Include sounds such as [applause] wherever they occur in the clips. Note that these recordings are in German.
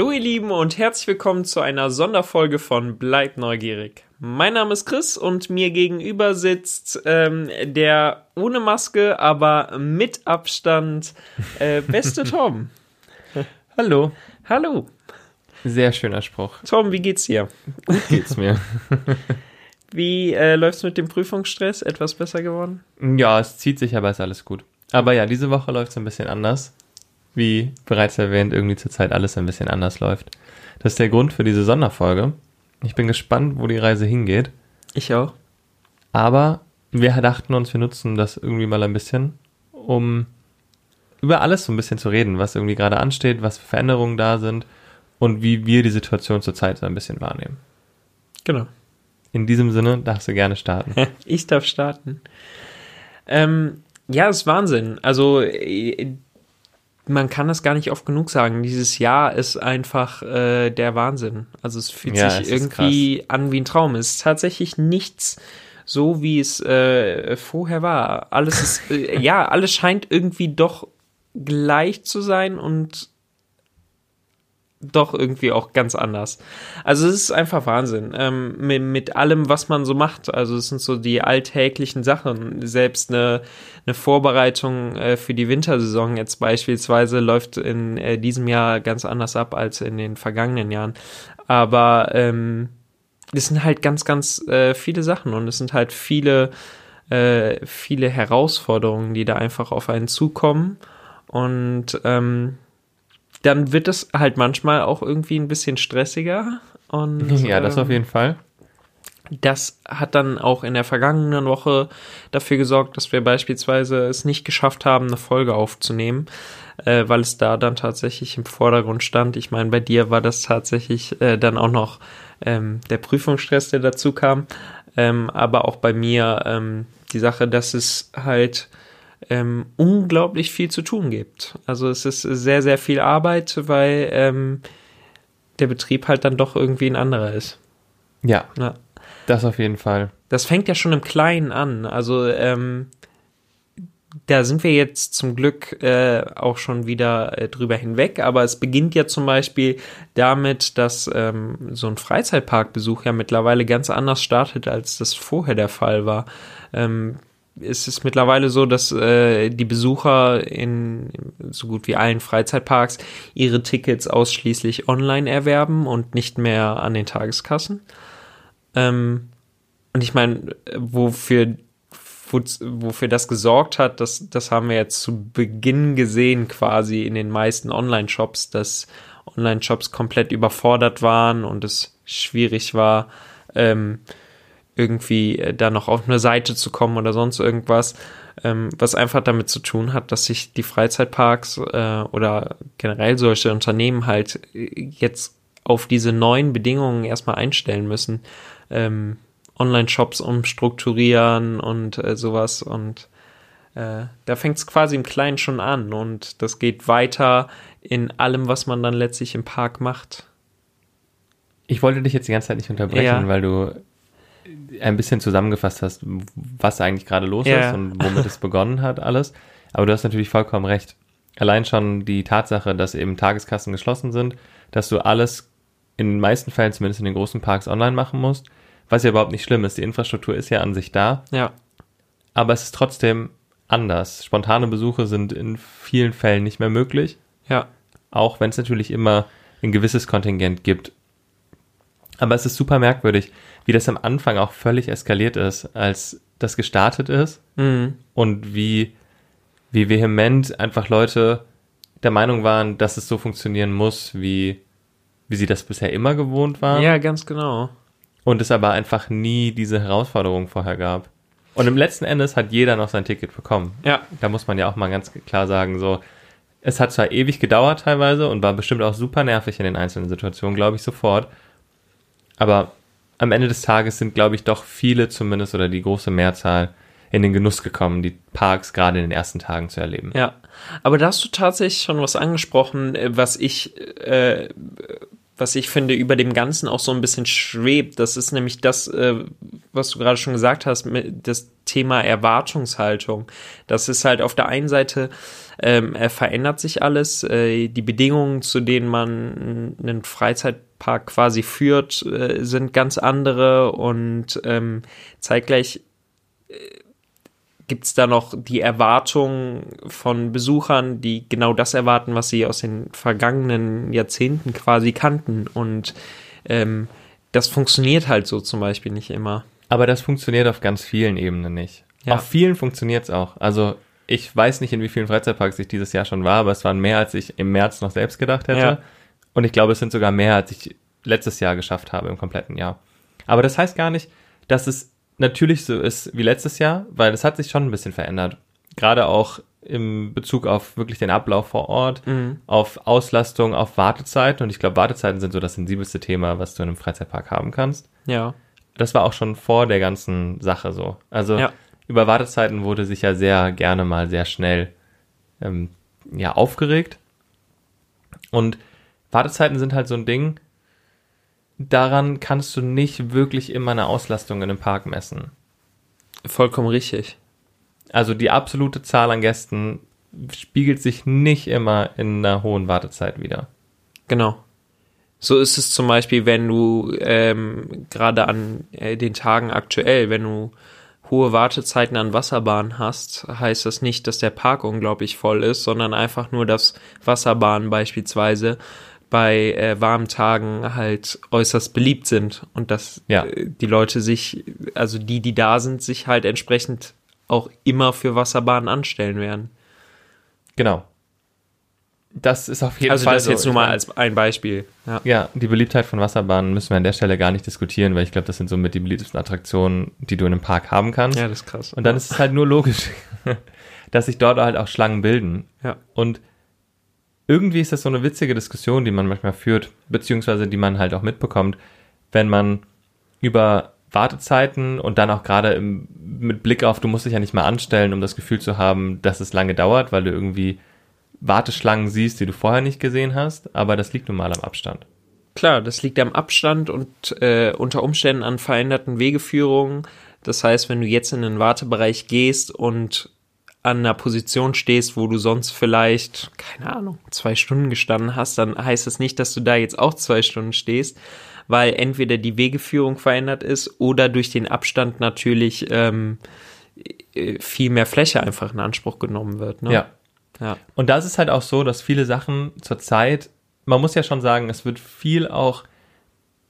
Hallo ihr Lieben und herzlich willkommen zu einer Sonderfolge von Bleibt neugierig. Mein Name ist Chris und mir gegenüber sitzt ähm, der ohne Maske, aber mit Abstand äh, beste [laughs] Tom. Hallo. Hallo. Sehr schöner Spruch. Tom, wie geht's dir? Gut geht's mir. [laughs] Wie äh, läuft's mit dem Prüfungsstress? Etwas besser geworden? ja, es zieht sich, aber ist alles gut. Aber ja, diese Woche läuft's ein bisschen anders. Wie bereits erwähnt, irgendwie zurzeit alles ein bisschen anders läuft. Das ist der Grund für diese Sonderfolge. Ich bin gespannt, wo die Reise hingeht. Ich auch. Aber wir dachten uns, wir nutzen das irgendwie mal ein bisschen, um über alles so ein bisschen zu reden, was irgendwie gerade ansteht, was für Veränderungen da sind und wie wir die Situation zurzeit so ein bisschen wahrnehmen. Genau. In diesem Sinne darfst du gerne starten. [laughs] Ich darf starten. Ähm, ja, ist Wahnsinn. Also äh, man kann das gar nicht oft genug sagen. Dieses Jahr ist einfach äh, der Wahnsinn. Also es fühlt Ja, sich es irgendwie an wie ein Traum. Es ist tatsächlich nichts so, wie es äh, vorher war. Alles ist, äh, [laughs] ja, alles scheint irgendwie doch gleich zu sein und doch irgendwie auch ganz anders. Also es ist einfach Wahnsinn. Ähm, mit, mit allem, was man so macht. Also es sind so die alltäglichen Sachen. Selbst eine, eine Vorbereitung äh, für die Wintersaison jetzt beispielsweise läuft in äh, diesem Jahr ganz anders ab als in den vergangenen Jahren. Aber ähm, es sind halt ganz, ganz äh, viele Sachen und es sind halt viele, äh, viele Herausforderungen, die da einfach auf einen zukommen. Und ähm, dann wird es halt manchmal auch irgendwie ein bisschen stressiger. Und ja, das ähm, auf jeden Fall. das hat dann auch in der vergangenen Woche dafür gesorgt, dass wir beispielsweise es nicht geschafft haben, eine Folge aufzunehmen, äh, weil es da dann tatsächlich im Vordergrund stand. Ich meine, bei dir war das tatsächlich äh, dann auch noch ähm, der Prüfungsstress, der dazu kam, ähm, aber auch bei mir ähm, die Sache, dass es halt ähm, unglaublich viel zu tun gibt. Also es ist sehr, sehr viel Arbeit, weil ähm, der Betrieb halt dann doch irgendwie ein anderer ist. Ja, Ja. das auf jeden Fall. Das fängt ja schon im Kleinen an. Also ähm, da sind wir jetzt zum Glück äh, auch schon wieder äh, drüber hinweg, aber es beginnt ja zum Beispiel damit, dass ähm, so ein Freizeitparkbesuch ja mittlerweile ganz anders startet, als das vorher der Fall war. Ähm, es ist mittlerweile so, dass äh, die Besucher in so gut wie allen Freizeitparks ihre Tickets ausschließlich online erwerben und nicht mehr an den Tageskassen. Ähm, und ich meine, wofür, wo, wofür das gesorgt hat, das, das haben wir jetzt zu Beginn gesehen, quasi in den meisten Online-Shops, dass Online-Shops komplett überfordert waren und es schwierig war, ähm, irgendwie äh, da noch auf eine Seite zu kommen oder sonst irgendwas, ähm, was einfach damit zu tun hat, dass sich die Freizeitparks äh, oder generell solche Unternehmen halt äh, jetzt auf diese neuen Bedingungen erstmal einstellen müssen. Ähm, Online-Shops umstrukturieren und äh, sowas und äh, da fängt es quasi im Kleinen schon an und das geht weiter in allem, was man dann letztlich im Park macht. Ich wollte dich jetzt die ganze Zeit nicht unterbrechen, Ja. weil du ein bisschen zusammengefasst hast, was eigentlich gerade los Ja. ist und womit es begonnen hat, alles. Aber du hast natürlich vollkommen recht. Allein schon die Tatsache, dass eben Tageskassen geschlossen sind, dass du alles in den meisten Fällen, zumindest in den großen Parks, online machen musst, was ja überhaupt nicht schlimm ist. Die Infrastruktur ist ja an sich da, Ja, aber es ist trotzdem anders. Spontane Besuche sind in vielen Fällen nicht mehr möglich. ja, auch wenn es natürlich immer ein gewisses Kontingent gibt. Aber es ist super merkwürdig, wie das am Anfang auch völlig eskaliert ist, als das gestartet ist mhm. und wie, wie vehement einfach Leute der Meinung waren, dass es so funktionieren muss, wie, wie sie das bisher immer gewohnt waren. ja, ganz genau. Und es aber einfach nie diese Herausforderung vorher gab. Und im letzten Endes hat jeder noch sein Ticket bekommen. Ja, Da muss man ja auch mal ganz klar sagen, so, es hat zwar ewig gedauert teilweise und war bestimmt auch super nervig in den einzelnen Situationen, glaube ich sofort. Aber am Ende des Tages sind, glaube ich, doch viele zumindest oder die große Mehrzahl in den Genuss gekommen, die Parks gerade in den ersten Tagen zu erleben. Ja, aber da hast du tatsächlich schon was angesprochen, äh, was ich, äh, was ich finde, über dem Ganzen auch so ein bisschen schwebt. Das ist nämlich das, äh, was du gerade schon gesagt hast, das Thema Erwartungshaltung. Das ist halt auf der einen Seite ähm, äh, verändert sich alles. Äh, die Bedingungen, zu denen man einen Freizeitpark quasi führt, äh, sind ganz andere und ähm, zeitgleich äh, gibt es da noch die Erwartung von Besuchern, die genau das erwarten, was sie aus den vergangenen Jahrzehnten quasi kannten. Und ähm, das funktioniert halt so zum Beispiel nicht immer. Aber das funktioniert auf ganz vielen Ebenen nicht. Ja. Auf vielen funktioniert es auch. Also ich weiß nicht, in wie vielen Freizeitparks ich dieses Jahr schon war, aber es waren mehr, als ich im März noch selbst gedacht hätte. Ja. Und ich glaube, es sind sogar mehr, als ich letztes Jahr geschafft habe im kompletten Jahr. Aber das heißt gar nicht, dass es natürlich so ist wie letztes Jahr, weil es hat sich schon ein bisschen verändert. Gerade auch im Bezug auf wirklich den Ablauf vor Ort, Mhm. auf Auslastung, auf Wartezeiten. Und ich glaube, Wartezeiten sind so das sensibelste Thema, was du in einem Freizeitpark haben kannst. Ja. Das war auch schon vor der ganzen Sache so. Also Ja. Über Wartezeiten wurde sich ja sehr gerne mal sehr schnell ähm, ja, aufgeregt. Und Wartezeiten sind halt so ein Ding, daran kannst du nicht wirklich immer eine Auslastung in einem Park messen. Vollkommen richtig. Also die absolute Zahl an Gästen spiegelt sich nicht immer in einer hohen Wartezeit wieder. Genau. So ist es zum Beispiel, wenn du ähm, gerade an äh, den Tagen aktuell, wenn du hohe Wartezeiten an Wasserbahnen hast, heißt das nicht, dass der Park unglaublich voll ist, sondern einfach nur, dass Wasserbahnen beispielsweise bei äh, warmen Tagen halt äußerst beliebt sind und dass Ja. äh, die Leute sich, also die, die da sind, sich halt entsprechend auch immer für Wasserbahnen anstellen werden. Genau. Das ist auf jeden also Fall das so. jetzt nur mal als ein Beispiel. Ja. Ja, die Beliebtheit von Wasserbahnen müssen wir an der Stelle gar nicht diskutieren, weil ich glaube, das sind somit die beliebtesten Attraktionen, die du in einem Park haben kannst. ja, das ist krass. Und dann ist es halt nur logisch, [laughs] dass sich dort halt auch Schlangen bilden. Ja. Und irgendwie ist das so eine witzige Diskussion, die man manchmal führt, beziehungsweise die man halt auch mitbekommt, wenn man über Wartezeiten und dann auch gerade im, mit Blick auf, du musst dich ja nicht mal anstellen, um das Gefühl zu haben, dass es lange dauert, weil du irgendwie Warteschlangen siehst, die du vorher nicht gesehen hast, aber das liegt nun mal am Abstand. Klar, das liegt am Abstand und äh, unter Umständen an veränderten Wegeführungen. Das heißt, wenn du jetzt in den Wartebereich gehst und an einer Position stehst, wo du sonst vielleicht, keine Ahnung, zwei Stunden gestanden hast, dann heißt das nicht, dass du da jetzt auch zwei Stunden stehst, weil entweder die Wegeführung verändert ist oder durch den Abstand natürlich ähm, äh, viel mehr Fläche einfach in Anspruch genommen wird. Ne? Ja. Ja. Und da ist es halt auch so, dass viele Sachen zurzeit, man muss ja schon sagen, es wird viel auch,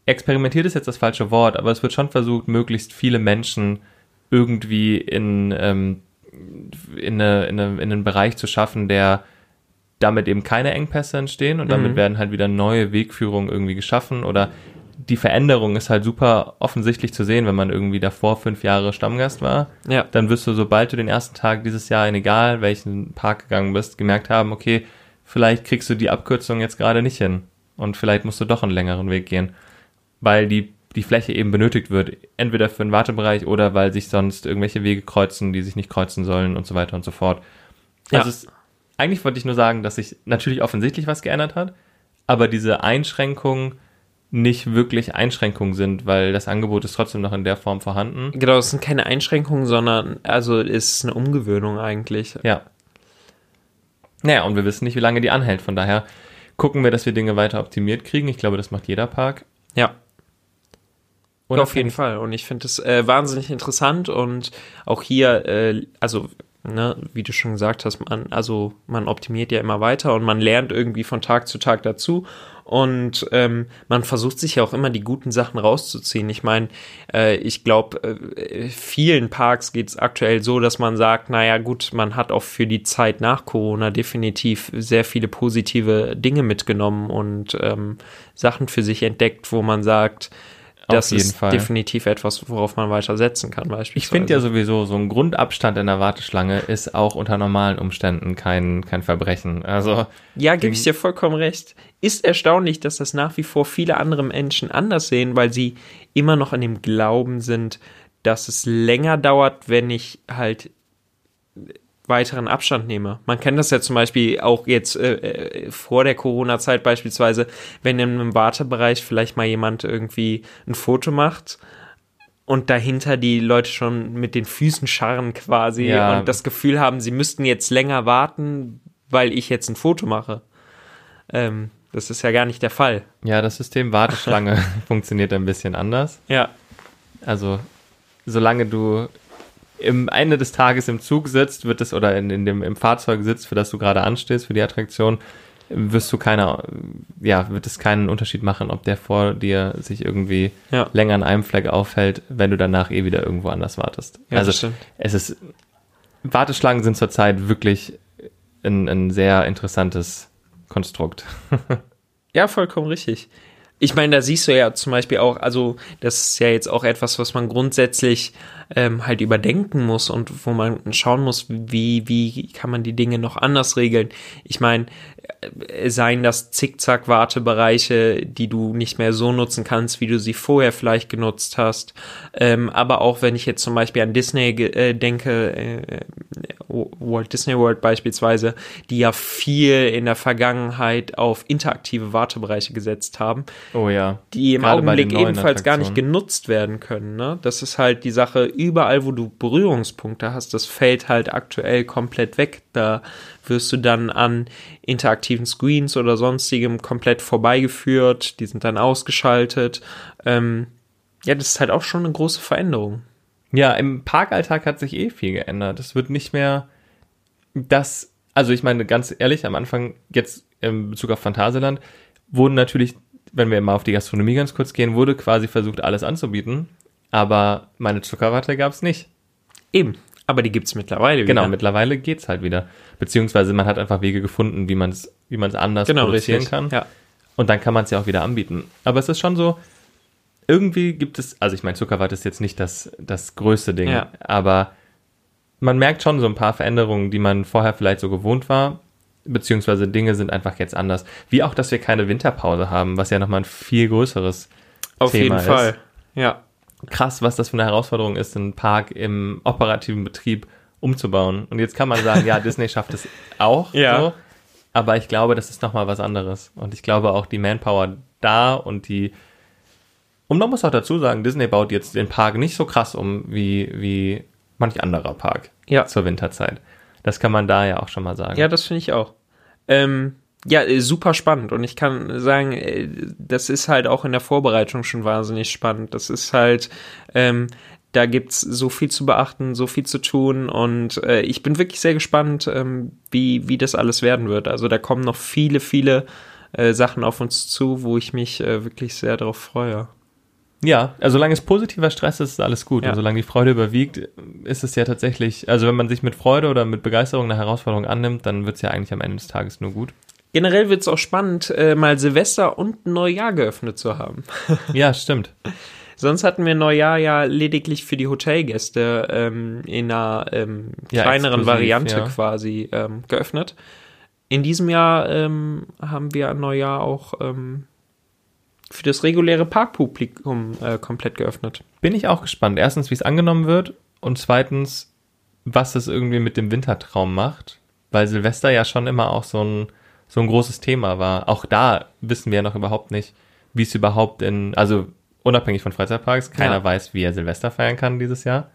experimentiert ist jetzt das falsche Wort, aber es wird schon versucht, möglichst viele Menschen irgendwie in, ähm, in, eine, in, eine, in einen Bereich zu schaffen, der damit eben keine Engpässe entstehen und damit Mhm. werden halt wieder neue Wegführungen irgendwie geschaffen oder die Veränderung ist halt super offensichtlich zu sehen, wenn man irgendwie davor fünf Jahre Stammgast war Ja. dann wirst du, sobald du den ersten Tag dieses Jahr in egal welchen Park gegangen bist, gemerkt haben, okay, vielleicht kriegst du die Abkürzung jetzt gerade nicht hin und vielleicht musst du doch einen längeren Weg gehen, weil die, die Fläche eben benötigt wird, entweder für einen Wartebereich oder weil sich sonst irgendwelche Wege kreuzen, die sich nicht kreuzen sollen und so weiter und so fort. Ja. Also es, eigentlich wollte ich nur sagen, dass sich natürlich offensichtlich was geändert hat, aber diese Einschränkungen nicht wirklich Einschränkungen sind, weil das Angebot ist trotzdem noch in der Form vorhanden. Genau, es sind keine Einschränkungen, sondern also es ist eine Umgewöhnung eigentlich. Ja. Naja, und wir wissen nicht, wie lange die anhält. Von daher gucken wir, dass wir Dinge weiter optimiert kriegen. Ich glaube, das macht jeder Park. Ja, Und auf jeden Fall. Und ich finde es äh, wahnsinnig interessant und auch hier, äh, also, ne, wie du schon gesagt hast, man, also man optimiert ja immer weiter und man lernt irgendwie von Tag zu Tag dazu. Und ähm, man versucht sich ja auch immer die guten Sachen rauszuziehen. Ich meine, äh, ich glaube, äh, vielen Parks geht es aktuell so, dass man sagt, naja gut, man hat auch für die Zeit nach Corona definitiv sehr viele positive Dinge mitgenommen und ähm, Sachen für sich entdeckt, wo man sagt, das ist Fall. definitiv etwas, worauf man weiter setzen kann, beispielsweise. Ich finde ja sowieso, so ein Grundabstand in der Warteschlange ist auch unter normalen Umständen kein, kein Verbrechen. Also, Ja, gebe ich dir vollkommen recht. Ist erstaunlich, dass das nach wie vor viele andere Menschen anders sehen, weil sie immer noch an dem Glauben sind, dass es länger dauert, wenn ich halt weiteren Abstand nehme. Man kennt das ja zum Beispiel auch jetzt äh, äh, vor der Corona-Zeit beispielsweise, wenn in einem Wartebereich vielleicht mal jemand irgendwie ein Foto macht und dahinter die Leute schon mit den Füßen scharren quasi Ja. und das Gefühl haben, sie müssten jetzt länger warten, weil ich jetzt ein Foto mache. Ähm, das ist ja gar nicht der Fall. Ja, das System Warteschlange [laughs] funktioniert ein bisschen anders. Ja, Also, solange du im Ende des Tages im Zug sitzt, wird es oder in, in dem, im Fahrzeug sitzt, für das du gerade anstehst, für die Attraktion, wirst du keine, ja, wird es keinen Unterschied machen, ob der vor dir sich irgendwie ja. länger an einem Fleck aufhält, wenn du danach eh wieder irgendwo anders wartest. Ja, also, es ist, Warteschlangen sind zurzeit wirklich ein, ein sehr interessantes Konstrukt. [laughs] Ja, vollkommen richtig. Ich meine, da siehst du ja zum Beispiel auch, also das ist ja jetzt auch etwas, was man grundsätzlich ähm, halt überdenken muss und wo man schauen muss, wie, wie kann man die Dinge noch anders regeln. Ich meine, seien das Zickzack-Wartebereiche, die du nicht mehr so nutzen kannst, wie du sie vorher vielleicht genutzt hast. Ähm, aber auch wenn ich jetzt zum Beispiel an Disney äh, denke, äh, Walt Disney World beispielsweise, die ja viel in der Vergangenheit auf interaktive Wartebereiche gesetzt haben, Oh ja. die im Gerade Augenblick ebenfalls gar nicht genutzt werden können. Ne? Das ist halt die Sache, überall wo du Berührungspunkte hast, das fällt halt aktuell komplett weg. Da wirst du dann an interaktiven Screens oder sonstigem komplett vorbeigeführt, die sind dann ausgeschaltet. Ähm, ja, das ist halt auch schon eine große Veränderung. Ja, im Parkalltag hat sich eh viel geändert. Es wird nicht mehr das, also ich meine ganz ehrlich, am Anfang jetzt in Bezug auf Phantasialand wurden natürlich, wenn wir mal auf die Gastronomie ganz kurz gehen, wurde quasi versucht, alles anzubieten, aber meine Zuckerwatte gab's nicht. Eben, aber die gibt's mittlerweile Genau, wieder. mittlerweile geht's halt wieder. Beziehungsweise man hat einfach Wege gefunden, wie man es wie man's anders genau, produzieren richtig. kann. Ja. Und dann kann man es ja auch wieder anbieten. Aber es ist schon so, irgendwie gibt es, also ich meine, Zuckerwatte ist jetzt nicht das, das größte Ding, Ja. aber man merkt schon so ein paar Veränderungen, die man vorher vielleicht so gewohnt war, beziehungsweise Dinge sind einfach jetzt anders. Wie auch, dass wir keine Winterpause haben, was ja nochmal ein viel größeres Auf Thema jeden ist. Fall. Ja. Krass, was das für eine Herausforderung ist, einen Park im operativen Betrieb umzubauen. Und jetzt kann man sagen, ja, [laughs] Disney schafft es auch, Ja. so, aber ich glaube, das ist nochmal was anderes. Und ich glaube auch die Manpower da und die und man muss auch dazu sagen, Disney baut jetzt den Park nicht so krass um wie, wie manch anderer Park Ja. zur Winterzeit. Das kann man da ja auch schon mal sagen. Ja, das finde ich auch. Ähm, ja, äh, super spannend. Und ich kann sagen, äh, das ist halt auch in der Vorbereitung schon wahnsinnig spannend. Das ist halt, ähm, da gibt's so viel zu beachten, so viel zu tun. Und äh, ich bin wirklich sehr gespannt, ähm, wie, wie das alles werden wird. Also da kommen noch viele, viele äh, Sachen auf uns zu, wo ich mich äh, wirklich sehr darauf freue. Ja, also solange es positiver Stress ist, ist alles gut. Ja. Und solange die Freude überwiegt, ist es ja tatsächlich, also wenn man sich mit Freude oder mit Begeisterung eine Herausforderung annimmt, dann wird es ja eigentlich am Ende des Tages nur gut. Generell wird's auch spannend, äh, mal Silvester und Neujahr geöffnet zu haben. [laughs] Ja, stimmt. Sonst hatten wir Neujahr ja lediglich für die Hotelgäste ähm, in einer ähm, kleineren Variante ja. quasi ähm, geöffnet. In diesem Jahr ähm, haben wir Neujahr auch ähm, für das reguläre Parkpublikum äh, komplett geöffnet. Bin ich auch gespannt. Erstens, wie es angenommen wird und zweitens, was es irgendwie mit dem Wintertraum macht, weil Silvester ja schon immer auch so ein, so ein großes Thema war. Auch da wissen wir ja noch überhaupt nicht, wie es überhaupt in, also unabhängig von Freizeitparks, keiner Ja. weiß, wie er Silvester feiern kann dieses Jahr.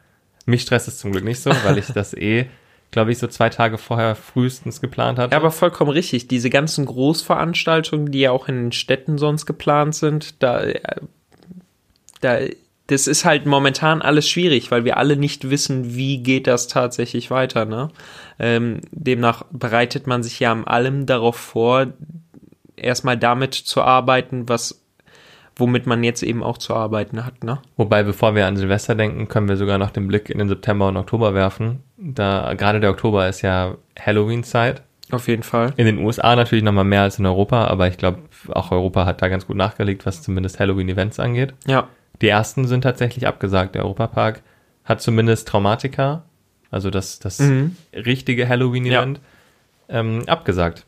Mich stresst es zum Glück nicht so, weil ich [laughs] das eh, glaube ich, so zwei Tage vorher frühestens geplant hatte. Ja, aber vollkommen richtig. Diese ganzen Großveranstaltungen, die ja auch in den Städten sonst geplant sind, da, äh, da, das ist halt momentan alles schwierig, weil wir alle nicht wissen, wie geht das tatsächlich weiter. Ne? Ähm, demnach bereitet man sich ja am allem darauf vor, erstmal damit zu arbeiten, was womit man jetzt eben auch zu arbeiten hat. Ne? Wobei, bevor wir an Silvester denken, können wir sogar noch den Blick in den September und Oktober werfen. Da, gerade der Oktober ist ja Halloween-Zeit. Auf jeden Fall. In den USA natürlich nochmal mehr als in Europa, aber ich glaube, auch Europa hat da ganz gut nachgelegt, was zumindest Halloween-Events angeht. Ja, Die ersten sind tatsächlich abgesagt. Der Europapark hat zumindest Traumatica, also das, das Mhm. richtige Halloween-Event, ähm, abgesagt.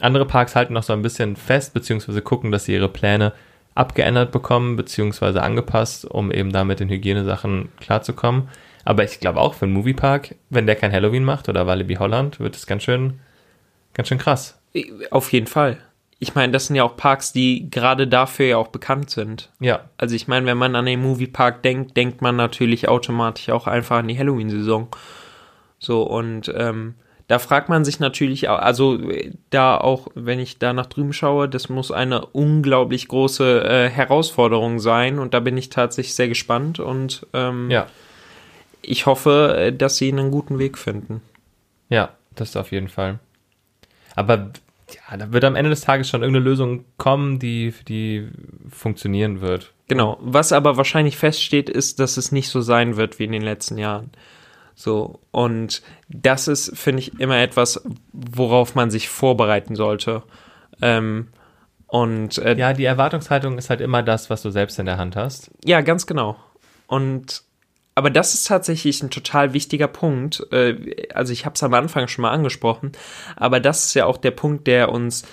Andere Parks halten noch so ein bisschen fest, beziehungsweise gucken, dass sie ihre Pläne abgeändert bekommen, beziehungsweise angepasst, um eben da mit den Hygienesachen klarzukommen. Aber ich glaube auch für einen Moviepark, wenn der kein Halloween macht oder Walibi Holland, wird es ganz schön, ganz schön krass. Auf jeden Fall. Ich meine, das sind ja auch Parks, die gerade dafür ja auch bekannt sind. Ja. Also ich meine, wenn man an den Moviepark denkt, denkt man natürlich automatisch auch einfach an die Halloween-Saison. So, und ähm, da fragt man sich natürlich, auch, also da auch, wenn ich da nach drüben schaue, das muss eine unglaublich große äh, Herausforderung sein und da bin ich tatsächlich sehr gespannt und ähm, Ja. ich hoffe, äh, dass sie einen guten Weg finden. Ja, das auf jeden Fall. Aber ja, da wird am Ende des Tages schon irgendeine Lösung kommen, die, die funktionieren wird. Genau. Was aber wahrscheinlich feststeht, ist, dass es nicht so sein wird wie in den letzten Jahren. So. Und das ist, finde ich, immer etwas, worauf man sich vorbereiten sollte. Ähm, und äh, Ja, die Erwartungshaltung ist halt immer das, was du selbst in der Hand hast. Ja, ganz genau. Und aber das ist tatsächlich ein total wichtiger Punkt. Äh, Also ich habe es am Anfang schon mal angesprochen, aber das ist ja auch der Punkt, der uns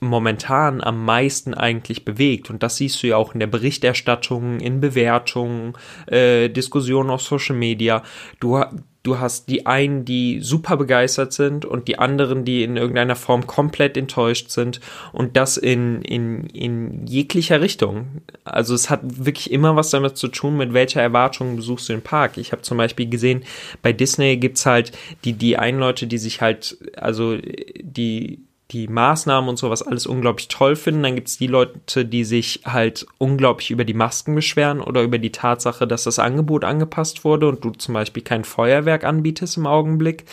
momentan am meisten eigentlich bewegt. Und das siehst du ja auch in der Berichterstattung, in Bewertungen, äh, Diskussionen auf Social Media. Du, du hast die einen, die super begeistert sind und die anderen, die in irgendeiner Form komplett enttäuscht sind. Und das in, in, in jeglicher Richtung. Also es hat wirklich immer was damit zu tun, mit welcher Erwartung besuchst du den Park. Ich habe zum Beispiel gesehen, bei Disney gibt's halt die, die einen Leute, die sich halt, also die die Maßnahmen und sowas alles unglaublich toll finden. Dann gibt's die Leute, die sich halt unglaublich über die Masken beschweren oder über die Tatsache, dass das Angebot angepasst wurde und du zum Beispiel kein Feuerwerk anbietest im Augenblick.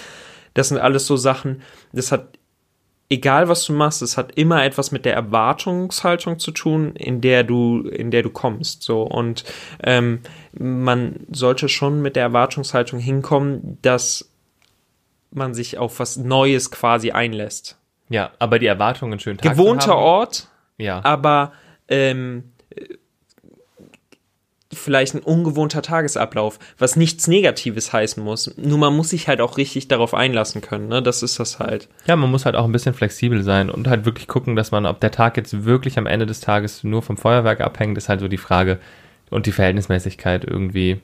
Das sind alles so Sachen, das hat, egal was du machst, es hat immer etwas mit der Erwartungshaltung zu tun, in der du, in der du kommst. So und ähm, man sollte schon mit der Erwartungshaltung hinkommen, dass man sich auf was Neues quasi einlässt Ja, aber die Erwartungen schönen Tag gewohnter Ort, Ja. aber ähm, äh, vielleicht ein ungewohnter Tagesablauf, was nichts Negatives heißen muss. Nur man muss sich halt auch richtig darauf einlassen können. Ne? Das ist das halt. Ja, man muss halt auch ein bisschen flexibel sein und halt wirklich gucken, dass man, ob der Tag jetzt wirklich am Ende des Tages nur vom Feuerwerk abhängt, ist halt so die Frage. Und die Verhältnismäßigkeit irgendwie.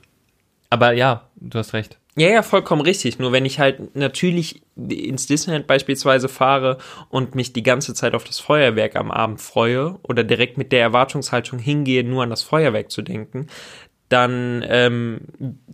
Aber ja, du hast recht. Ja, ja, vollkommen richtig. Nur wenn ich halt natürlich ins Disneyland beispielsweise fahre und mich die ganze Zeit auf das Feuerwerk am Abend freue oder direkt mit der Erwartungshaltung hingehe, nur an das Feuerwerk zu denken, dann ähm,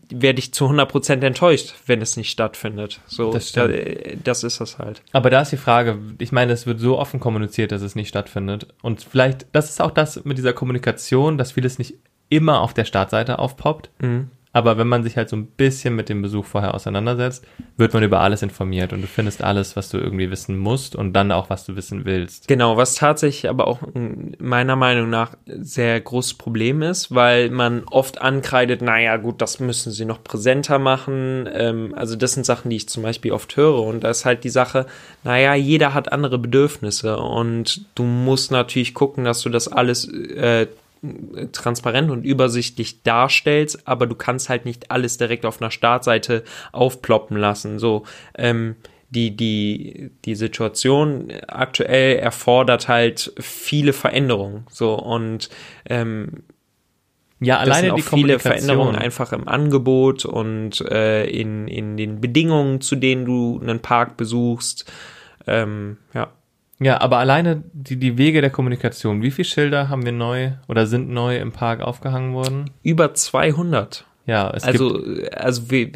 werde ich zu 100% enttäuscht, wenn es nicht stattfindet. So, Das da, stimmt. das ist das halt. Aber da ist die Frage, ich meine, es wird so offen kommuniziert, dass es nicht stattfindet. Und vielleicht, das ist auch das mit dieser Kommunikation, dass vieles nicht immer auf der Startseite aufpoppt. Mhm. Aber wenn man sich halt so ein bisschen mit dem Besuch vorher auseinandersetzt, wird man über alles informiert und du findest alles, was du irgendwie wissen musst und dann auch, was du wissen willst. Genau, was tatsächlich aber auch meiner Meinung nach sehr großes Problem ist, weil man oft ankreidet, naja gut, das müssen sie noch präsenter machen. Ähm, also das sind Sachen, die ich zum Beispiel oft höre. Und da ist halt die Sache, naja, jeder hat andere Bedürfnisse und du musst natürlich gucken, dass du das alles äh, transparent und übersichtlich darstellst, aber du kannst halt nicht alles direkt auf einer Startseite aufploppen lassen. So, ähm, die, die, die Situation aktuell erfordert halt viele Veränderungen. So, und ähm, Ja, alleine die viele. Veränderungen einfach im Angebot und äh, in, in den Bedingungen, zu denen du einen Park besuchst. Ähm, ja. Ja, aber alleine die, die Wege der Kommunikation. Wie viele Schilder haben wir neu oder sind neu im Park aufgehangen worden? Über 200. Ja, es gibt Also, also wir,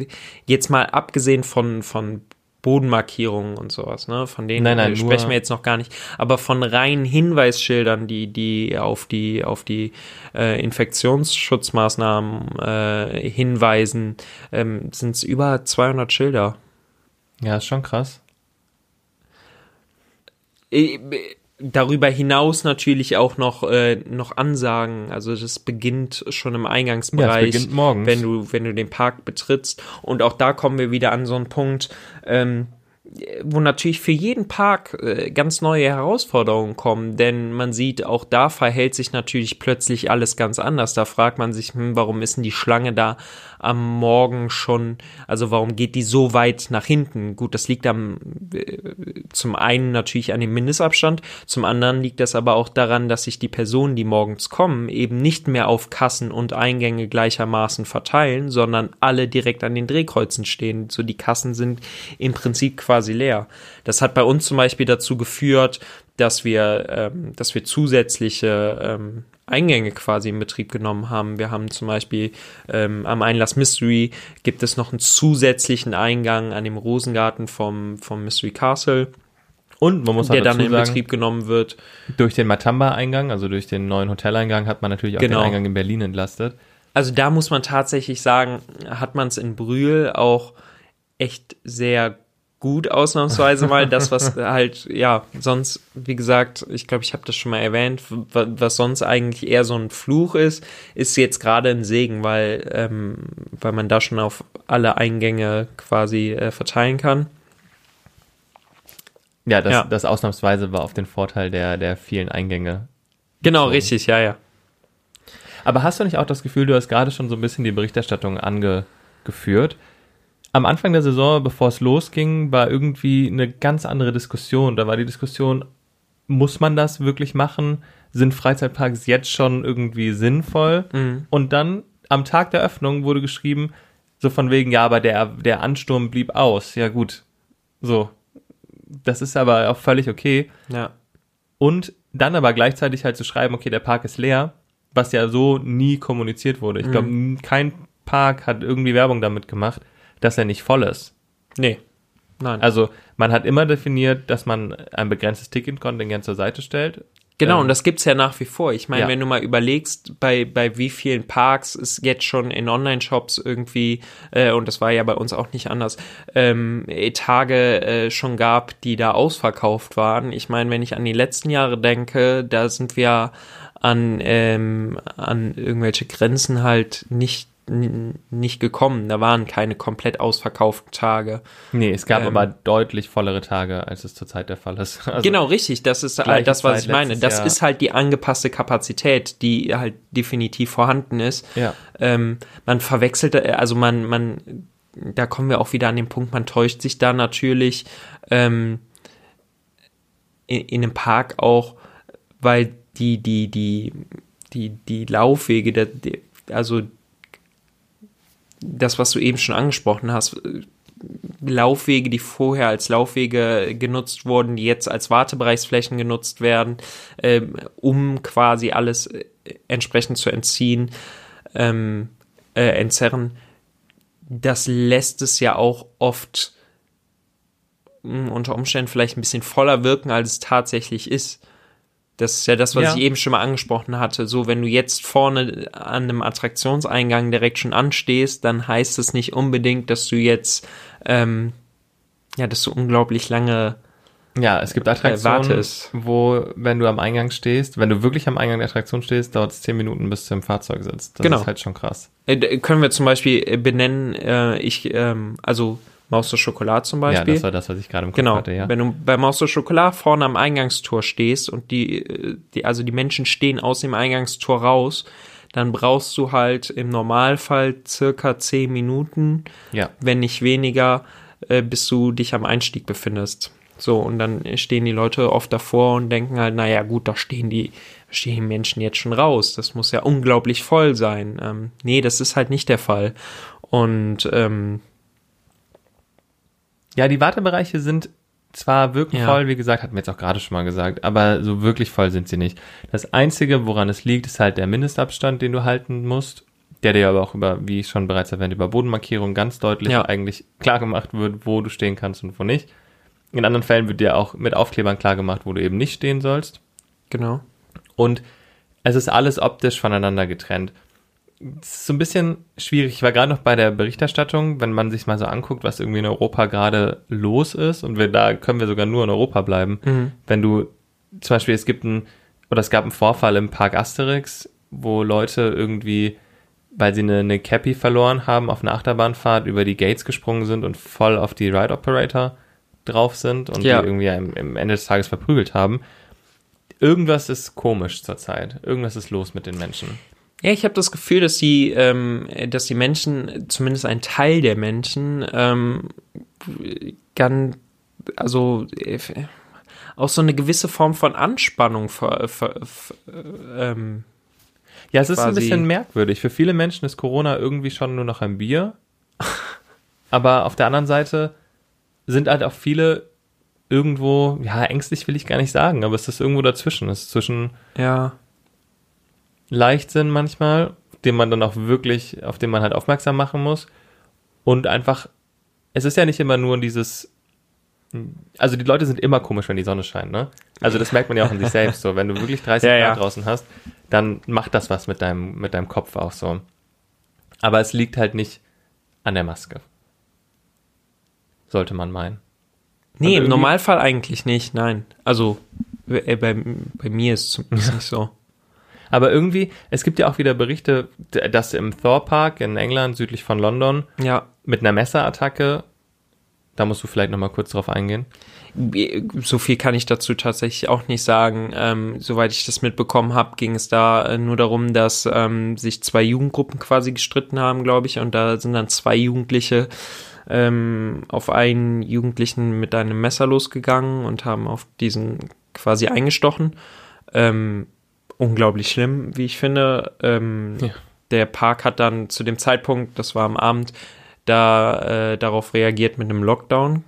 jetzt mal abgesehen von, von Bodenmarkierungen und sowas, ne? Von denen Nein, nein, sprechen wir jetzt noch gar nicht. Aber von reinen Hinweisschildern, die, die auf die, auf die äh, Infektionsschutzmaßnahmen äh, hinweisen, ähm, sind es über 200 Schilder. ja, ist schon krass. Äh, Darüber hinaus natürlich auch noch, äh, noch Ansagen. Also das beginnt schon im Eingangsbereich. Ja, beginnt morgens. Wenn du, wenn du den Park betrittst. Und auch da kommen wir wieder an so einen Punkt, ähm, wo natürlich für jeden Park äh, ganz neue Herausforderungen kommen, denn man sieht, auch da verhält sich natürlich plötzlich alles ganz anders. Da fragt man sich, hm, warum ist denn die Schlange da am Morgen schon, also warum geht die so weit nach hinten? Gut, das liegt am, äh, zum einen natürlich an dem Mindestabstand, zum anderen liegt das aber auch daran, dass sich die Personen, die morgens kommen, eben nicht mehr auf Kassen und Eingänge gleichermaßen verteilen, sondern alle direkt an den Drehkreuzen stehen. So die Kassen sind im Prinzip quasi leer. Das hat bei uns zum Beispiel dazu geführt, dass wir, ähm, dass wir zusätzliche ähm, Eingänge quasi in Betrieb genommen haben. Wir haben zum Beispiel ähm, am Einlass Mystery gibt es noch einen zusätzlichen Eingang an dem Rosengarten vom, vom Mystery Castle. Und man muss der halt dann in sagen, Betrieb genommen wird. Durch den Matamba-Eingang, also durch den neuen Hoteleingang, hat man natürlich auch Genau. den Eingang in Berlin entlastet. Also da muss man tatsächlich sagen, hat man es in Brühl auch echt sehr gut ausnahmsweise mal. Das, was halt, ja, sonst, wie gesagt, ich glaube, ich habe das schon mal erwähnt, wa- was sonst eigentlich eher so ein Fluch ist, ist jetzt gerade ein Segen, weil, ähm, weil man da schon auf alle Eingänge quasi äh, verteilen kann. Ja, das, Ja. das ausnahmsweise war auf den Vorteil der, der vielen Eingänge. Genau, So. richtig, ja, ja. Aber hast du nicht auch das Gefühl, du hast gerade schon so ein bisschen die Berichterstattung angeführt? Am Anfang der Saison, bevor es losging, war irgendwie eine ganz andere Diskussion. Da war die Diskussion, muss man das wirklich machen? Sind Freizeitparks jetzt schon irgendwie sinnvoll? Mhm. Und dann am Tag der Öffnung wurde geschrieben, so von wegen, ja, aber der, der Ansturm blieb aus. Ja, gut. So. Das ist aber auch völlig okay. Ja. Und dann aber gleichzeitig halt zu schreiben, okay, der Park ist leer, was ja so nie kommuniziert wurde. Ich glaube, kein Park hat irgendwie Werbung damit gemacht, dass er nicht voll ist. Nee. Nein. Also man hat immer definiert, dass man ein begrenztes Ticketkontingent zur Seite stellt. Genau, Ähm, und das gibt's ja nach wie vor. Ich meine, ja. wenn du mal überlegst, bei, bei wie vielen Parks es jetzt schon in Online-Shops irgendwie, äh, und das war ja bei uns auch nicht anders, ähm, äh, Tage äh, schon gab, die da ausverkauft waren. Ich meine, wenn ich an die letzten Jahre denke, da sind wir an, ähm, an irgendwelche Grenzen halt nicht, nicht gekommen. Da waren keine komplett ausverkauften Tage. Nee, es gab Ähm, aber deutlich vollere Tage, als es zurzeit der Fall ist. [laughs] Also, Genau, richtig. Das ist halt das, was Zeit ich meine. Das Jahr. ist halt die angepasste Kapazität, die halt definitiv vorhanden ist. Ja. Ähm, man verwechselt, äh, also man, man, da kommen wir auch wieder an den Punkt, man täuscht sich da natürlich ähm, in, in einem Park auch, weil die, die, die, die, die Laufwege, der, also das, was du eben schon angesprochen hast, Laufwege, die vorher als Laufwege genutzt wurden, die jetzt als Wartebereichsflächen genutzt werden, ähm, um quasi alles äh, entsprechend zu entziehen, ähm, äh, entzerren. Das lässt es ja auch oft mh, unter Umständen vielleicht ein bisschen voller wirken, als es tatsächlich ist. Das ist ja das, was Ja. ich eben schon mal angesprochen hatte. So, wenn du jetzt vorne an einem Attraktionseingang direkt schon anstehst, dann heißt es nicht unbedingt, dass du jetzt, ähm, ja, dass du unglaublich lange, Ja, es gibt Äh, Attraktionen, wartest. wo, wenn du am Eingang stehst, wenn du wirklich am Eingang der Attraktion stehst, dauert es 10 Minuten, bis du im Fahrzeug sitzt. Das Genau. ist halt schon krass. äh, können wir zum Beispiel äh, benennen, äh, ich, ähm, also Maus de Schokolade zum Ja, Beispiel. das war das, was ich gerade im Kopf Genau, hatte, ja. wenn du bei Maus de Schokolade vorne am Eingangstor stehst und die, äh, die, also die Menschen stehen aus dem Eingangstor raus, dann brauchst du halt im Normalfall circa 10 Minuten, Ja. wenn nicht weniger, äh, bis du dich am Einstieg befindest. So, und dann stehen die Leute oft davor und denken halt, naja, gut, da stehen die, stehen die Menschen jetzt schon raus. Das muss ja unglaublich voll sein. Ähm, nee, das ist halt nicht der Fall. Und ähm, Ja, die Wartebereiche sind zwar wirklich Ja. voll, wie gesagt, hatten wir jetzt auch gerade schon mal gesagt, aber so wirklich voll sind sie nicht. Das Einzige, woran es liegt, ist halt der Mindestabstand, den du halten musst, der dir aber auch über, wie ich schon bereits erwähnt, über Bodenmarkierung ganz deutlich Ja. eigentlich klar gemacht wird, wo du stehen kannst und wo nicht. In anderen Fällen wird dir auch mit Aufklebern klar gemacht, wo du eben nicht stehen sollst. genau. Und es ist alles optisch voneinander getrennt. Es ist so ein bisschen schwierig. Ich war gerade noch bei der Berichterstattung, wenn man sich mal so anguckt, was irgendwie in Europa gerade los ist. Und wir, da können wir sogar nur in Europa bleiben. Mhm. Wenn du zum Beispiel, es gibt ein, oder es gab einen Vorfall im Park Asterix, wo Leute irgendwie, weil sie eine, eine Cappy verloren haben, auf einer Achterbahnfahrt über die Gates gesprungen sind und voll auf die Ride Operator drauf sind und Ja. die irgendwie am, am Ende des Tages verprügelt haben. Irgendwas ist komisch zurzeit. Irgendwas ist los mit den Menschen. Ja, ich habe das Gefühl, dass die, ähm, dass die Menschen, zumindest ein Teil der Menschen, ähm, ganz, also äh, auch so eine gewisse Form von Anspannung ver, ver, ver, ähm, Ja, es ist ein bisschen merkwürdig. Für viele Menschen ist Corona irgendwie schon nur noch ein Bier. [laughs] Aber auf der anderen Seite sind halt auch viele irgendwo, ja, ängstlich will ich gar nicht sagen, aber es ist irgendwo dazwischen. Es ist zwischen Ja. Leichtsinn manchmal, den man dann auch wirklich, auf den man halt aufmerksam machen muss. Und einfach, es ist ja nicht immer nur dieses, also die Leute sind immer komisch, wenn die Sonne scheint, ne? Also das merkt man ja auch in sich selbst so. Wenn du wirklich 30 [laughs] Ja, Grad ja. draußen hast, dann macht das was mit deinem, mit deinem Kopf auch so. Aber es liegt halt nicht an der Maske. Sollte man meinen. Nee, im Normalfall eigentlich nicht, nein. Also äh, bei, bei mir ist es [laughs] zumindest nicht so. Aber irgendwie, es gibt ja auch wieder Berichte, dass im Thor Park in England, südlich von London, Ja. mit einer Messerattacke, da musst du vielleicht nochmal kurz drauf eingehen. So viel kann ich dazu tatsächlich auch nicht sagen. Ähm, soweit ich das mitbekommen habe, ging es da äh, nur darum, dass ähm, sich zwei Jugendgruppen quasi gestritten haben, glaube ich. Und da sind dann zwei Jugendliche ähm, auf einen Jugendlichen mit einem Messer losgegangen und haben auf diesen quasi eingestochen. Ähm, unglaublich schlimm, wie ich finde. Ähm, Ja. Der Park hat dann zu dem Zeitpunkt, das war am Abend, da äh, darauf reagiert mit einem Lockdown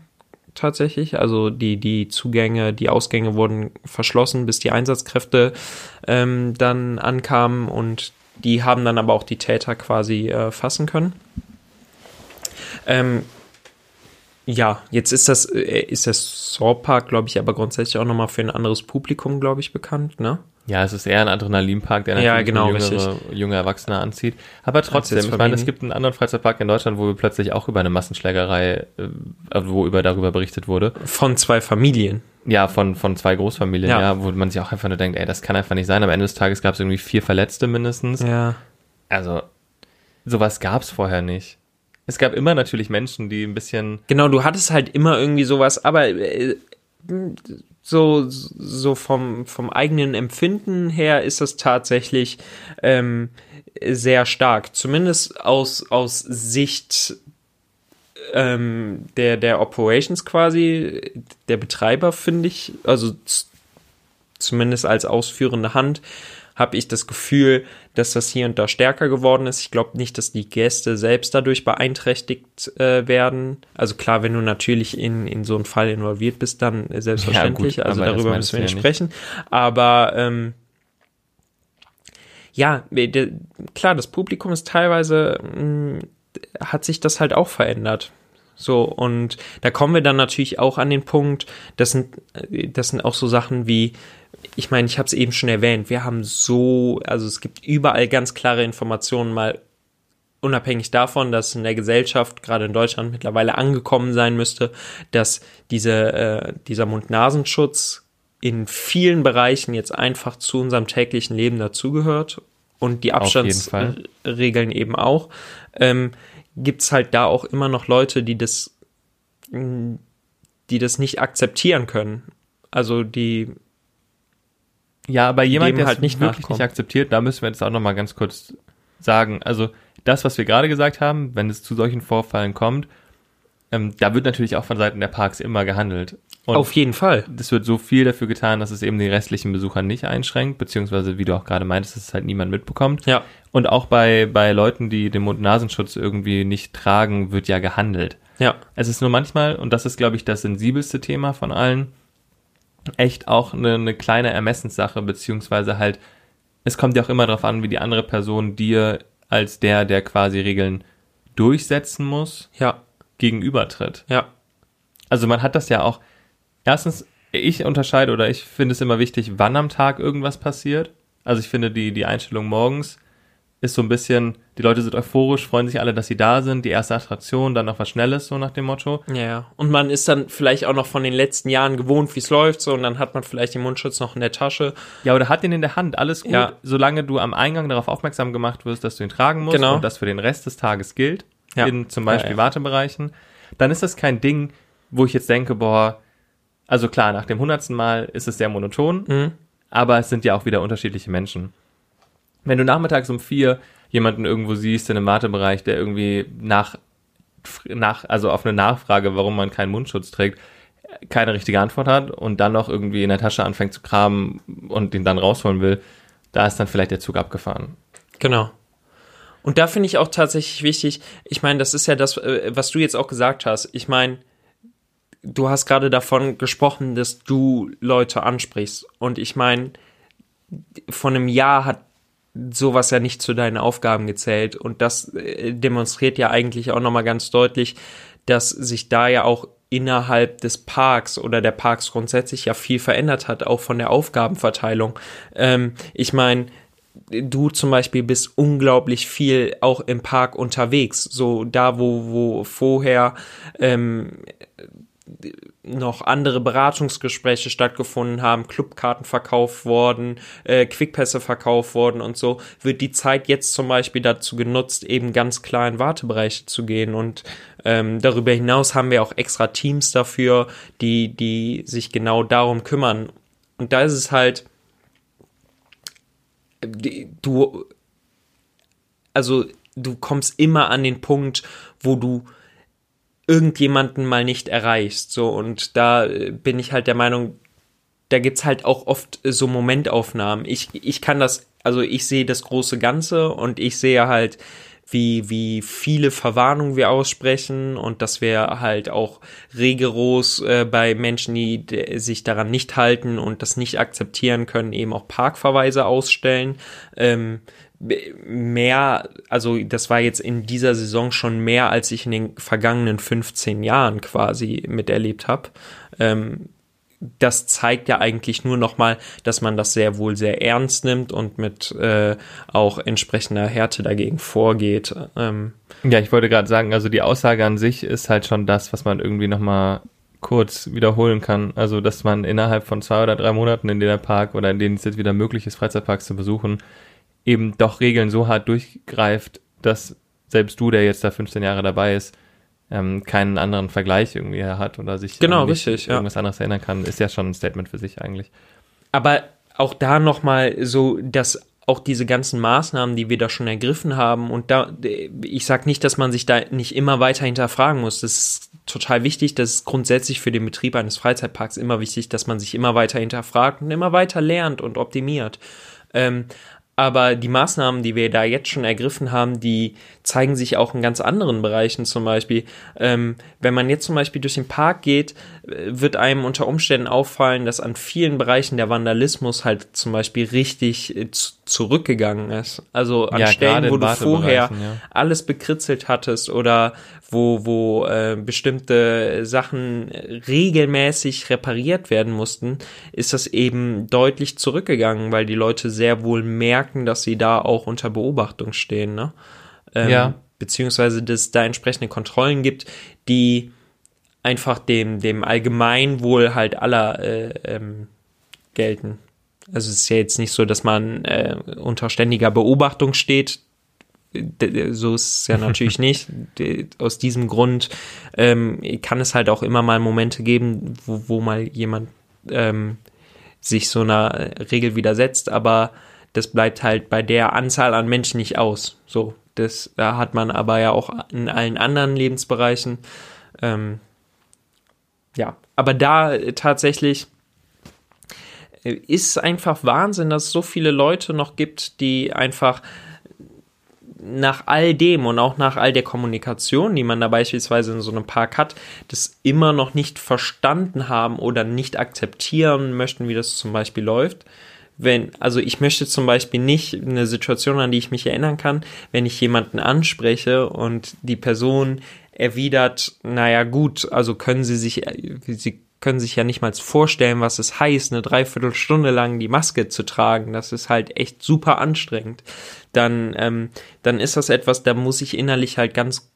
tatsächlich. Also die, die Zugänge, die Ausgänge wurden verschlossen, bis die Einsatzkräfte ähm, dann ankamen und die haben dann aber auch die Täter quasi äh, fassen können. Ähm, ja, jetzt ist das, äh, ist das Saw Park, glaube ich, aber grundsätzlich auch nochmal für ein anderes Publikum, glaube ich, bekannt, ne? Ja, es ist eher ein Adrenalinpark, der Ja, natürlich genau, jüngere, junge Erwachsene anzieht. Aber trotzdem, ich meine, es gibt einen anderen Freizeitpark in Deutschland, wo wir plötzlich auch über eine Massenschlägerei, äh, wo über darüber berichtet wurde. Von zwei Familien. Ja, von, von zwei Großfamilien, ja. Ja. wo man sich auch einfach nur denkt, ey, das kann einfach nicht sein. Am Ende des Tages gab es irgendwie vier Verletzte mindestens. Ja. Also, sowas gab es vorher nicht. Es gab immer natürlich Menschen, die ein bisschen, Genau, du hattest halt immer irgendwie sowas, aber äh, so, so vom, vom eigenen Empfinden her ist das tatsächlich ähm, sehr stark. Zumindest aus, aus Sicht ähm, der, der Operations quasi, der Betreiber, finde ich, also zumindest als ausführende Hand, habe ich das Gefühl, dass das hier und da stärker geworden ist. Ich glaube nicht, dass die Gäste selbst dadurch beeinträchtigt äh, werden. Also klar, wenn du natürlich in, in so einen Fall involviert bist, dann selbstverständlich. Ja, gut, also darüber müssen wir nicht ja sprechen. Aber ähm, ja, äh, klar, das Publikum ist teilweise, mh, hat sich das halt auch verändert. So, und da kommen wir dann natürlich auch an den Punkt, das sind, äh, das sind auch so Sachen wie, ich meine, ich habe es eben schon erwähnt, wir haben so, also es gibt überall ganz klare Informationen, mal unabhängig davon, dass in der Gesellschaft, gerade in Deutschland, mittlerweile angekommen sein müsste, dass diese, äh, dieser Mund-Nasenschutz in vielen Bereichen jetzt einfach zu unserem täglichen Leben dazugehört und die. Abstandsregeln eben auch, ähm, gibt es halt da auch immer noch Leute, die das, die das nicht akzeptieren können. Also die, ja, aber jemand, der halt nicht wirklich nicht akzeptiert, da müssen wir jetzt auch nochmal ganz kurz sagen, also das, was wir gerade gesagt haben, wenn es zu solchen Vorfällen kommt, ähm, da wird natürlich auch von Seiten der Parks immer gehandelt. Und auf jeden Fall. es wird so viel dafür getan, dass es eben die restlichen Besucher nicht einschränkt, beziehungsweise, wie du auch gerade meintest, dass es halt niemand mitbekommt. Ja, Und auch bei, bei Leuten, die den Mund-Nasenschutz irgendwie nicht tragen, wird ja gehandelt. ja, Es ist nur manchmal, und das ist, glaube ich, das sensibelste Thema von allen, echt auch eine, eine kleine Ermessenssache, beziehungsweise halt, es kommt ja auch immer darauf an, wie die andere Person dir als der, der quasi Regeln durchsetzen muss, ja, gegenübertritt. ja, Also man hat das ja auch, erstens, ich unterscheide oder ich finde es immer wichtig, wann am Tag irgendwas passiert. Also ich finde die, die Einstellung morgens ist so ein bisschen, die Leute sind euphorisch, freuen sich alle, dass sie da sind, die erste Attraktion, dann noch was Schnelles, so nach dem Motto. Ja. Und man ist dann vielleicht auch noch von den letzten Jahren gewohnt, wie es läuft, so, und dann hat man vielleicht den Mundschutz noch in der Tasche. Ja, oder hat den in der Hand, alles gut, Ja. solange du am Eingang darauf aufmerksam gemacht wirst, dass du ihn tragen musst Genau. und das für den Rest des Tages gilt, Ja. in zum Beispiel ja. Wartebereichen, dann ist das kein Ding, wo ich jetzt denke, boah, also klar, nach dem hundertsten Mal ist es sehr monoton, Mhm. aber es sind ja auch wieder unterschiedliche Menschen. Wenn du nachmittags um vier jemanden irgendwo siehst in einem Wartebereich, der irgendwie nach, nach, also auf eine Nachfrage, warum man keinen Mundschutz trägt, keine richtige Antwort hat und dann noch irgendwie in der Tasche anfängt zu kramen und den dann rausholen will, da ist dann vielleicht der Zug abgefahren. Genau. Und da finde ich auch tatsächlich wichtig, ich meine, das ist ja das, äh, was du jetzt auch gesagt hast. Ich meine, du hast gerade davon gesprochen, dass du Leute ansprichst. Und ich meine, von einem Jahr hat sowas ja nicht zu deinen Aufgaben gezählt. Und das äh, demonstriert ja eigentlich auch nochmal ganz deutlich, dass sich da ja auch innerhalb des Parks oder der Parks grundsätzlich ja viel verändert hat, auch von der Aufgabenverteilung. Ähm, ich meine, du zum Beispiel bist unglaublich viel auch im Park unterwegs, so da, wo, wo vorher ähm, noch andere Beratungsgespräche stattgefunden haben, Clubkarten verkauft worden, äh, Quickpässe verkauft worden und so, wird die Zeit jetzt zum Beispiel dazu genutzt, eben ganz klar in Wartebereiche zu gehen. Und ähm, darüber hinaus haben wir auch extra Teams dafür, die, die sich genau darum kümmern. Und da ist es halt, du, also du kommst immer an den Punkt, wo du irgendjemanden mal nicht erreichst. So, und da äh, bin ich halt der Meinung, da gibt's halt auch oft so Momentaufnahmen. Ich, ich kann das, also ich sehe das große Ganze und ich sehe halt, wie, wie viele Verwarnungen wir aussprechen und dass wir halt auch rigoros äh, bei Menschen, die sich daran nicht halten und das nicht akzeptieren können, eben auch Parkverweise ausstellen. Ähm, mehr, also das war jetzt in dieser Saison schon mehr, als ich in den vergangenen 15 Jahren quasi miterlebt habe. Ähm, das zeigt ja eigentlich nur nochmal, dass man das sehr wohl sehr ernst nimmt und mit äh, auch entsprechender Härte dagegen vorgeht. Ähm, ja, ich wollte gerade sagen, also die Aussage an sich ist halt schon das, was man irgendwie nochmal kurz wiederholen kann. Also, dass man innerhalb von zwei oder drei Monaten, in der Park oder in denen es jetzt wieder möglich ist, Freizeitparks zu besuchen, eben doch Regeln so hart durchgreift, dass selbst du, der jetzt da 15 Jahre dabei ist, ähm, keinen anderen Vergleich irgendwie hat oder sich genau, richtig, irgendwas ja. anderes erinnern kann, ist ja schon ein Statement für sich eigentlich. Aber auch da nochmal so, dass auch diese ganzen Maßnahmen, die wir da schon ergriffen haben, und da, ich sag nicht, dass man sich da nicht immer weiter hinterfragen muss. Das ist total wichtig. Das ist grundsätzlich für den Betrieb eines Freizeitparks immer wichtig, dass man sich immer weiter hinterfragt und immer weiter lernt und optimiert. Ähm, aber die Maßnahmen, die wir da jetzt schon ergriffen haben, die zeigen sich auch in ganz anderen Bereichen. Zum Beispiel, ähm, wenn man jetzt zum Beispiel durch den Park geht, äh, wird einem unter Umständen auffallen, dass an vielen Bereichen der Vandalismus halt zum Beispiel richtig äh, zurückgegangen ist. Also an ja, Stellen, wo du vorher ja. alles bekritzelt hattest oder wo, wo äh, bestimmte Sachen regelmäßig repariert werden mussten, ist das eben deutlich zurückgegangen, weil die Leute sehr wohl merken, dass sie da auch unter Beobachtung stehen, ne? Ähm, ja. Beziehungsweise, dass es da entsprechende Kontrollen gibt, die einfach dem, dem Allgemeinwohl halt aller äh, ähm, gelten. Also es ist ja jetzt nicht so, dass man äh, unter ständiger Beobachtung steht, so ist es ja [laughs] natürlich nicht. Aus diesem Grund ähm, kann es halt auch immer mal Momente geben, wo, wo mal jemand ähm, sich so einer Regel widersetzt, aber das bleibt halt bei der Anzahl an Menschen nicht aus. So, das da hat man aber ja auch in allen anderen Lebensbereichen. Ähm, ja, aber da tatsächlich ist einfach Wahnsinn, dass es so viele Leute noch gibt, die einfach nach all dem und auch nach all der Kommunikation, die man da beispielsweise in so einem Park hat, das immer noch nicht verstanden haben oder nicht akzeptieren möchten, wie das zum Beispiel läuft. Wenn, also ich möchte zum Beispiel nicht eine Situation, an die ich mich erinnern kann, wenn ich jemanden anspreche und die Person erwidert, naja gut, also können Sie sich, Sie können sich ja nicht mal vorstellen, was es heißt, eine Dreiviertelstunde lang die Maske zu tragen. Das ist halt echt super anstrengend. Dann, ähm, dann ist das etwas, da muss ich innerlich halt ganz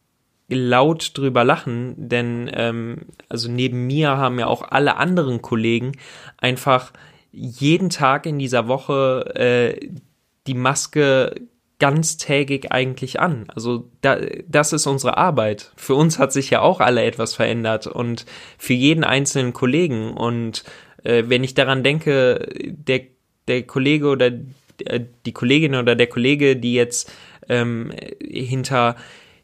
laut drüber lachen, denn ähm, also neben mir haben ja auch alle anderen Kollegen einfach jeden Tag in dieser Woche äh, die Maske ganztägig eigentlich an. Also da, das ist unsere Arbeit. Für uns hat sich ja auch alle etwas verändert und für jeden einzelnen Kollegen. Und äh, wenn ich daran denke, der, der Kollege oder äh, die Kollegin oder der Kollege, die jetzt ähm, hinter,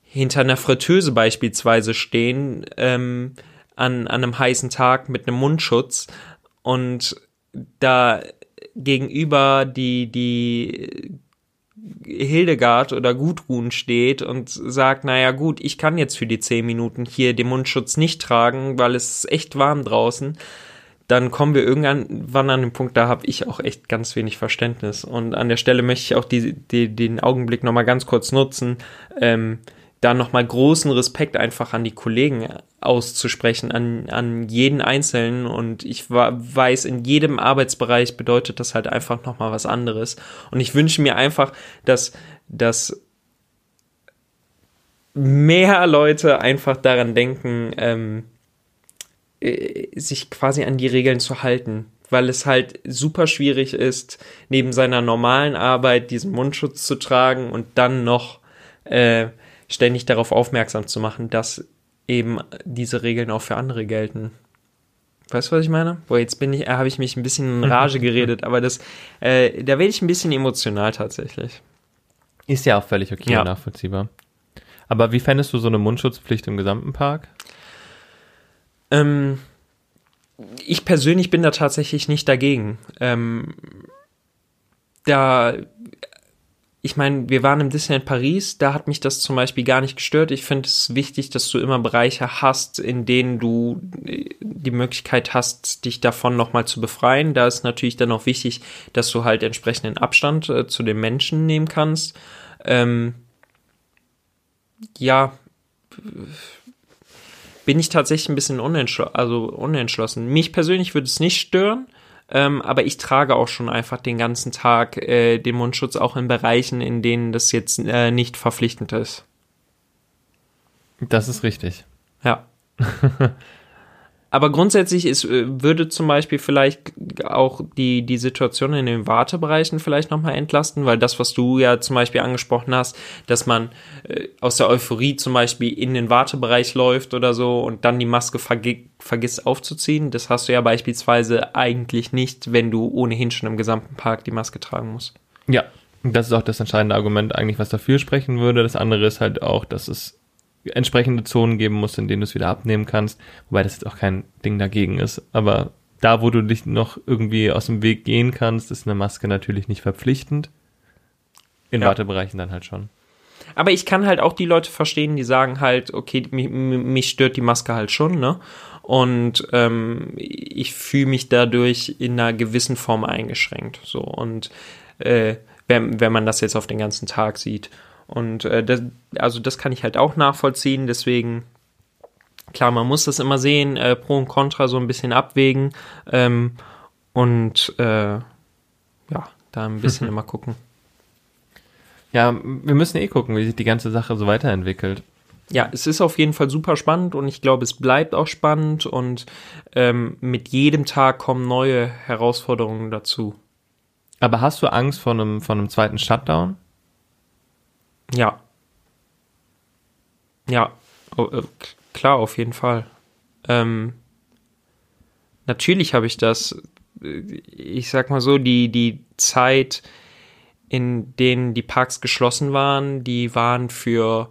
hinter einer Fritteuse beispielsweise stehen, ähm, an, an einem heißen Tag mit einem Mundschutz und da gegenüber die, die Hildegard oder Gudrun steht und sagt, naja gut, ich kann jetzt für die zehn Minuten hier den Mundschutz nicht tragen, weil es echt warm draußen, dann kommen wir irgendwann an den Punkt, da habe ich auch echt ganz wenig Verständnis. Und an der Stelle möchte ich auch die, die, den Augenblick nochmal ganz kurz nutzen, ähm, da nochmal großen Respekt einfach an die Kollegen auszusprechen, an, an jeden Einzelnen. Und ich weiß, in jedem Arbeitsbereich bedeutet das halt einfach nochmal was anderes. Und ich wünsche mir einfach, dass, dass mehr Leute einfach daran denken, ähm, äh, sich quasi an die Regeln zu halten, weil es halt super schwierig ist, neben seiner normalen Arbeit diesen Mundschutz zu tragen und dann noch äh, ständig darauf aufmerksam zu machen, dass eben diese Regeln auch für andere gelten. Weißt du, was ich meine? Boah, jetzt bin ich, äh, habe ich mich ein bisschen in Rage geredet, aber das, äh, da werde ich ein bisschen emotional tatsächlich. Ist ja auch völlig okay ja. und nachvollziehbar. Aber wie fändest du so eine Mundschutzpflicht im gesamten Park? Ähm, ich persönlich bin da tatsächlich nicht dagegen. Ähm, da ich meine, wir waren im Disneyland Paris, da hat mich das zum Beispiel gar nicht gestört. Ich finde es wichtig, dass du immer Bereiche hast, in denen du äh, die Möglichkeit hast, dich davon nochmal zu befreien. Da ist natürlich dann auch wichtig, dass du halt entsprechenden Abstand äh, zu den Menschen nehmen kannst. Ähm, ja, bin ich tatsächlich ein bisschen unentschl also unentschlossen. Mich persönlich würde es nicht stören. Ähm, aber ich trage auch schon einfach den ganzen Tag äh, den Mundschutz, auch in Bereichen, in denen das jetzt äh, nicht verpflichtend ist. Das ist richtig. Ja. [laughs] Aber grundsätzlich ist, äh, würde zum Beispiel vielleicht auch die, die Situation in den Wartebereichen vielleicht nochmal entlasten, weil das, was du ja zum Beispiel angesprochen hast, dass man äh, aus der Euphorie zum Beispiel in den Wartebereich läuft oder so und dann die Maske vergi vergisst aufzuziehen, das hast du ja beispielsweise eigentlich nicht, wenn du ohnehin schon im gesamten Park die Maske tragen musst. Ja, das ist auch das entscheidende Argument eigentlich, was dafür sprechen würde. Das andere ist halt auch, dass es entsprechende Zonen geben muss, in denen du es wieder abnehmen kannst. Wobei das jetzt auch kein Ding dagegen ist. Aber da, wo du dich noch irgendwie aus dem Weg gehen kannst, ist eine Maske natürlich nicht verpflichtend. In ja. Wartebereichen dann halt schon. Aber ich kann halt auch die Leute verstehen, die sagen halt, okay, mich, mich stört die Maske halt schon, ne? Und ähm, ich fühle mich dadurch in einer gewissen Form eingeschränkt. So und äh, wenn, wenn man das jetzt auf den ganzen Tag sieht. Und äh, das, also das kann ich halt auch nachvollziehen. Deswegen, klar, man muss das immer sehen, äh, Pro und Contra so ein bisschen abwägen ähm, und äh, ja, da ein bisschen [laughs] immer gucken. Ja, wir müssen eh gucken, wie sich die ganze Sache so weiterentwickelt. Ja, es ist auf jeden Fall super spannend und ich glaube, es bleibt auch spannend und ähm, mit jedem Tag kommen neue Herausforderungen dazu. Aber hast du Angst vor einem, vor einem zweiten Shutdown? Ja. Ja, oh, äh, klar, auf jeden Fall. Ähm, natürlich habe ich das, äh, ich sag mal so, die, die Zeit, in denen die Parks geschlossen waren, die waren für,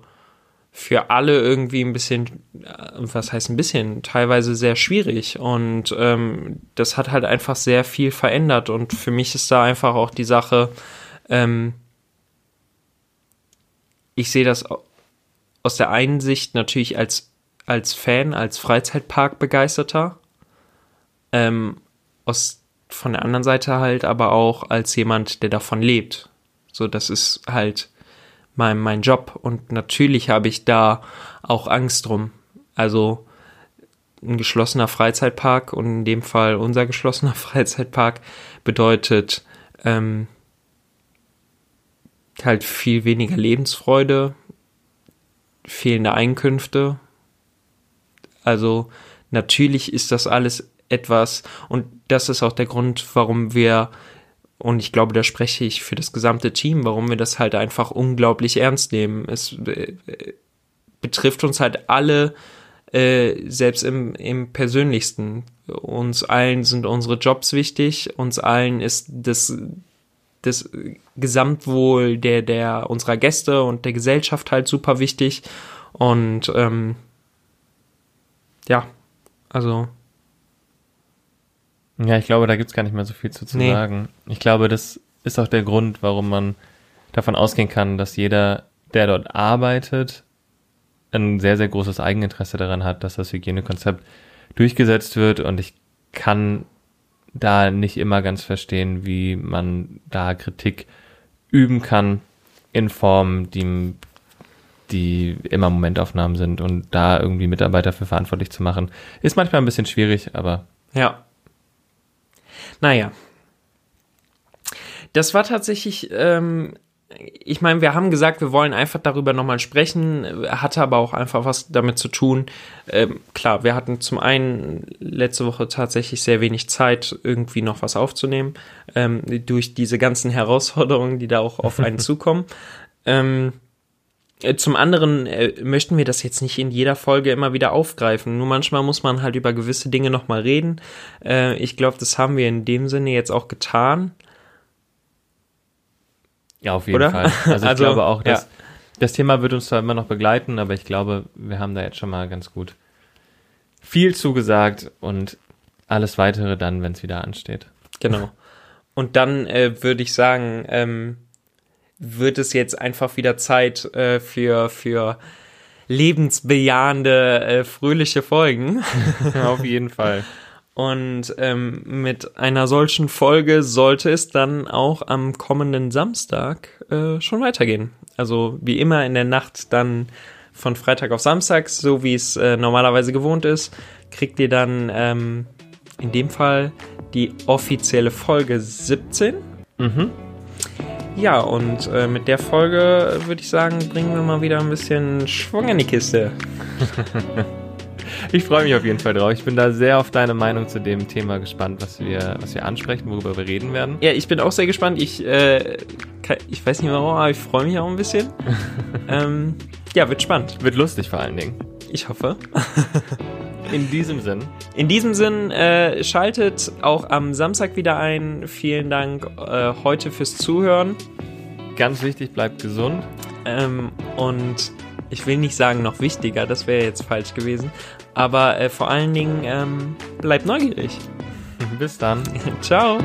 für alle irgendwie ein bisschen, äh, was heißt ein bisschen, teilweise sehr schwierig. Und ähm, das hat halt einfach sehr viel verändert. Und für mich ist da einfach auch die Sache, ähm, ich sehe das aus der einen Sicht natürlich als, als Fan, als Freizeitpark-Begeisterter. Ähm, aus, von der anderen Seite halt aber auch als jemand, der davon lebt. So, das ist halt mein, mein Job. Und natürlich habe ich da auch Angst drum. Also ein geschlossener Freizeitpark und in dem Fall unser [laughs] geschlossener Freizeitpark bedeutet ähm, halt viel weniger Lebensfreude, fehlende Einkünfte. Also natürlich ist das alles etwas und das ist auch der Grund, warum wir und ich glaube, da spreche ich für das gesamte Team, warum wir das halt einfach unglaublich ernst nehmen. Es äh, betrifft uns halt alle, äh, selbst im, im persönlichsten. Uns allen sind unsere Jobs wichtig, uns allen ist das das Gesamtwohl der, der unserer Gäste und der Gesellschaft halt super wichtig. Und ähm, ja, also. Ja, ich glaube, da gibt es gar nicht mehr so viel zu, zu nee. sagen. Ich glaube, das ist auch der Grund, warum man davon ausgehen kann, dass jeder, der dort arbeitet, ein sehr, sehr großes Eigeninteresse daran hat, dass das Hygienekonzept durchgesetzt wird und ich kann da nicht immer ganz verstehen, wie man da Kritik üben kann in Form, die, die immer Momentaufnahmen sind und da irgendwie Mitarbeiter für verantwortlich zu machen, ist manchmal ein bisschen schwierig, aber. Ja. Naja. Das war tatsächlich ähm, ich meine, wir haben gesagt, wir wollen einfach darüber nochmal sprechen, hatte aber auch einfach was damit zu tun. Ähm, klar, wir hatten zum einen letzte Woche tatsächlich sehr wenig Zeit, irgendwie noch was aufzunehmen, ähm, durch diese ganzen Herausforderungen, die da auch auf einen [laughs] zukommen. Ähm, äh, zum anderen äh, möchten wir das jetzt nicht in jeder Folge immer wieder aufgreifen. Nur manchmal muss man halt über gewisse Dinge nochmal reden. Äh, ich glaube, das haben wir in dem Sinne jetzt auch getan. Ja, auf jeden Oder? Fall. Also ich [laughs] Also, glaube auch, dass ja. das Thema wird uns zwar immer noch begleiten, aber ich glaube, wir haben da jetzt schon mal ganz gut viel zugesagt und alles weitere dann, wenn es wieder ansteht. Genau. [laughs] Und dann äh, würde ich sagen, ähm, wird es jetzt einfach wieder Zeit äh, für, für lebensbejahende, äh, fröhliche Folgen. [laughs] auf jeden Fall. Und ähm, mit einer solchen Folge sollte es dann auch am kommenden Samstag äh, schon weitergehen. Also wie immer in der Nacht dann von Freitag auf Samstag, so wie es äh, normalerweise gewohnt ist, kriegt ihr dann ähm, in dem Fall die offizielle Folge 17. Mhm. Ja, und äh, mit der Folge würde ich sagen, bringen wir mal wieder ein bisschen Schwung in die Kiste. [laughs] Ich freue mich auf jeden Fall drauf. Ich bin da sehr auf deine Meinung zu dem Thema gespannt, was wir, was wir ansprechen, worüber wir reden werden. Ja, ich bin auch sehr gespannt. Ich, äh, ke- ich weiß nicht warum, aber ich freue mich auch ein bisschen. [laughs] ähm, ja, wird spannend. Wird lustig vor allen Dingen. Ich hoffe. [laughs] In diesem Sinn. In diesem Sinn, äh, schaltet auch am Samstag wieder ein. Vielen Dank äh, heute fürs Zuhören. Ganz wichtig, bleibt gesund. Ähm, und ich will nicht sagen noch wichtiger, das wäre jetzt falsch gewesen. Aber äh, vor allen Dingen, ähm, bleibt neugierig. Bis dann. [laughs] Ciao.